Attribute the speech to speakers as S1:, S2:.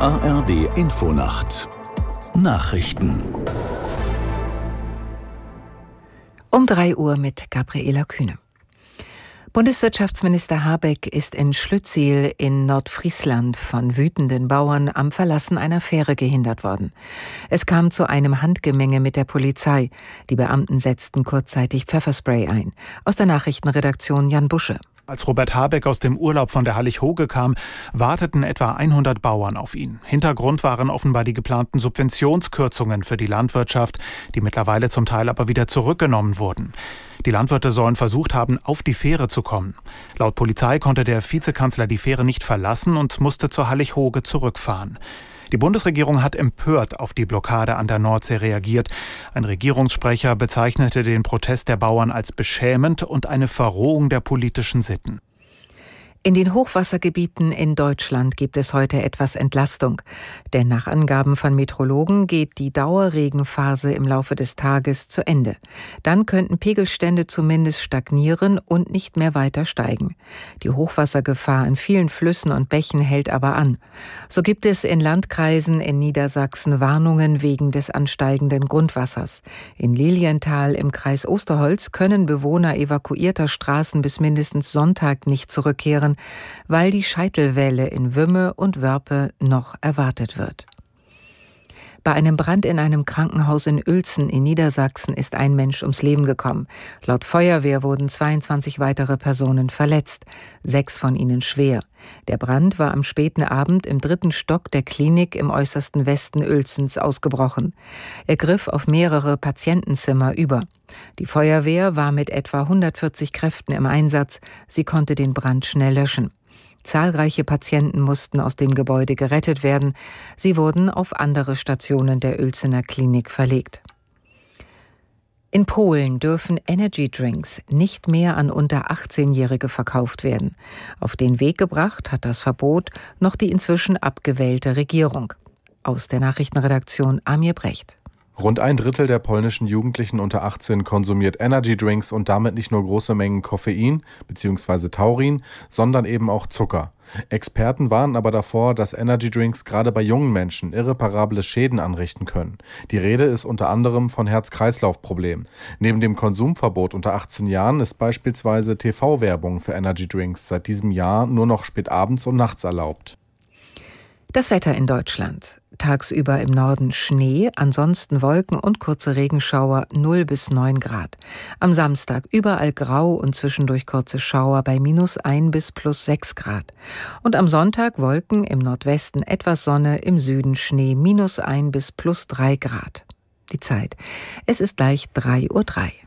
S1: ARD Infonacht Nachrichten
S2: Um 3 Uhr mit Gabriela Kühne. Bundeswirtschaftsminister Habeck ist in Schlütziel in Nordfriesland von wütenden Bauern am Verlassen einer Fähre gehindert worden. Es kam zu einem Handgemenge mit der Polizei. Die Beamten setzten kurzzeitig Pfefferspray ein. Aus der Nachrichtenredaktion Jan Busche.
S3: Als Robert Habeck aus dem Urlaub von der Hallig-Hoge kam, warteten etwa 100 Bauern auf ihn. Hintergrund waren offenbar die geplanten Subventionskürzungen für die Landwirtschaft, die mittlerweile zum Teil aber wieder zurückgenommen wurden. Die Landwirte sollen versucht haben, auf die Fähre zu kommen. Laut Polizei konnte der Vizekanzler die Fähre nicht verlassen und musste zur Hallig-Hoge zurückfahren. Die Bundesregierung hat empört auf die Blockade an der Nordsee reagiert. Ein Regierungssprecher bezeichnete den Protest der Bauern als beschämend und eine Verrohung der politischen Sitten.
S2: In den Hochwassergebieten in Deutschland gibt es heute etwas Entlastung. Denn nach Angaben von Metrologen geht die Dauerregenphase im Laufe des Tages zu Ende. Dann könnten Pegelstände zumindest stagnieren und nicht mehr weiter steigen. Die Hochwassergefahr in vielen Flüssen und Bächen hält aber an. So gibt es in Landkreisen in Niedersachsen Warnungen wegen des ansteigenden Grundwassers. In Lilienthal im Kreis Osterholz können Bewohner evakuierter Straßen bis mindestens Sonntag nicht zurückkehren weil die Scheitelwelle in Wümme und Wörpe noch erwartet wird. Bei einem Brand in einem Krankenhaus in Uelzen in Niedersachsen ist ein Mensch ums Leben gekommen. Laut Feuerwehr wurden 22 weitere Personen verletzt, sechs von ihnen schwer. Der Brand war am späten Abend im dritten Stock der Klinik im äußersten Westen Uelzens ausgebrochen. Er griff auf mehrere Patientenzimmer über. Die Feuerwehr war mit etwa 140 Kräften im Einsatz. Sie konnte den Brand schnell löschen. Zahlreiche Patienten mussten aus dem Gebäude gerettet werden. Sie wurden auf andere Stationen der Uelzener Klinik verlegt. In Polen dürfen Energy Drinks nicht mehr an unter 18-Jährige verkauft werden. Auf den Weg gebracht hat das Verbot noch die inzwischen abgewählte Regierung. Aus der Nachrichtenredaktion Amir Brecht.
S4: Rund ein Drittel der polnischen Jugendlichen unter 18 konsumiert Energy Drinks und damit nicht nur große Mengen Koffein bzw. Taurin, sondern eben auch Zucker. Experten warnen aber davor, dass Energy Drinks gerade bei jungen Menschen irreparable Schäden anrichten können. Die Rede ist unter anderem von Herz-Kreislauf-Problemen. Neben dem Konsumverbot unter 18 Jahren ist beispielsweise TV-Werbung für Energy Drinks seit diesem Jahr nur noch spätabends und nachts erlaubt.
S2: Das Wetter in Deutschland. Tagsüber im Norden Schnee, ansonsten Wolken und kurze Regenschauer 0 bis 9 Grad. Am Samstag überall grau und zwischendurch kurze Schauer bei minus 1 bis plus 6 Grad. Und am Sonntag Wolken im Nordwesten etwas Sonne, im Süden Schnee minus 1 bis plus 3 Grad. Die Zeit. Es ist gleich 3.03 Uhr.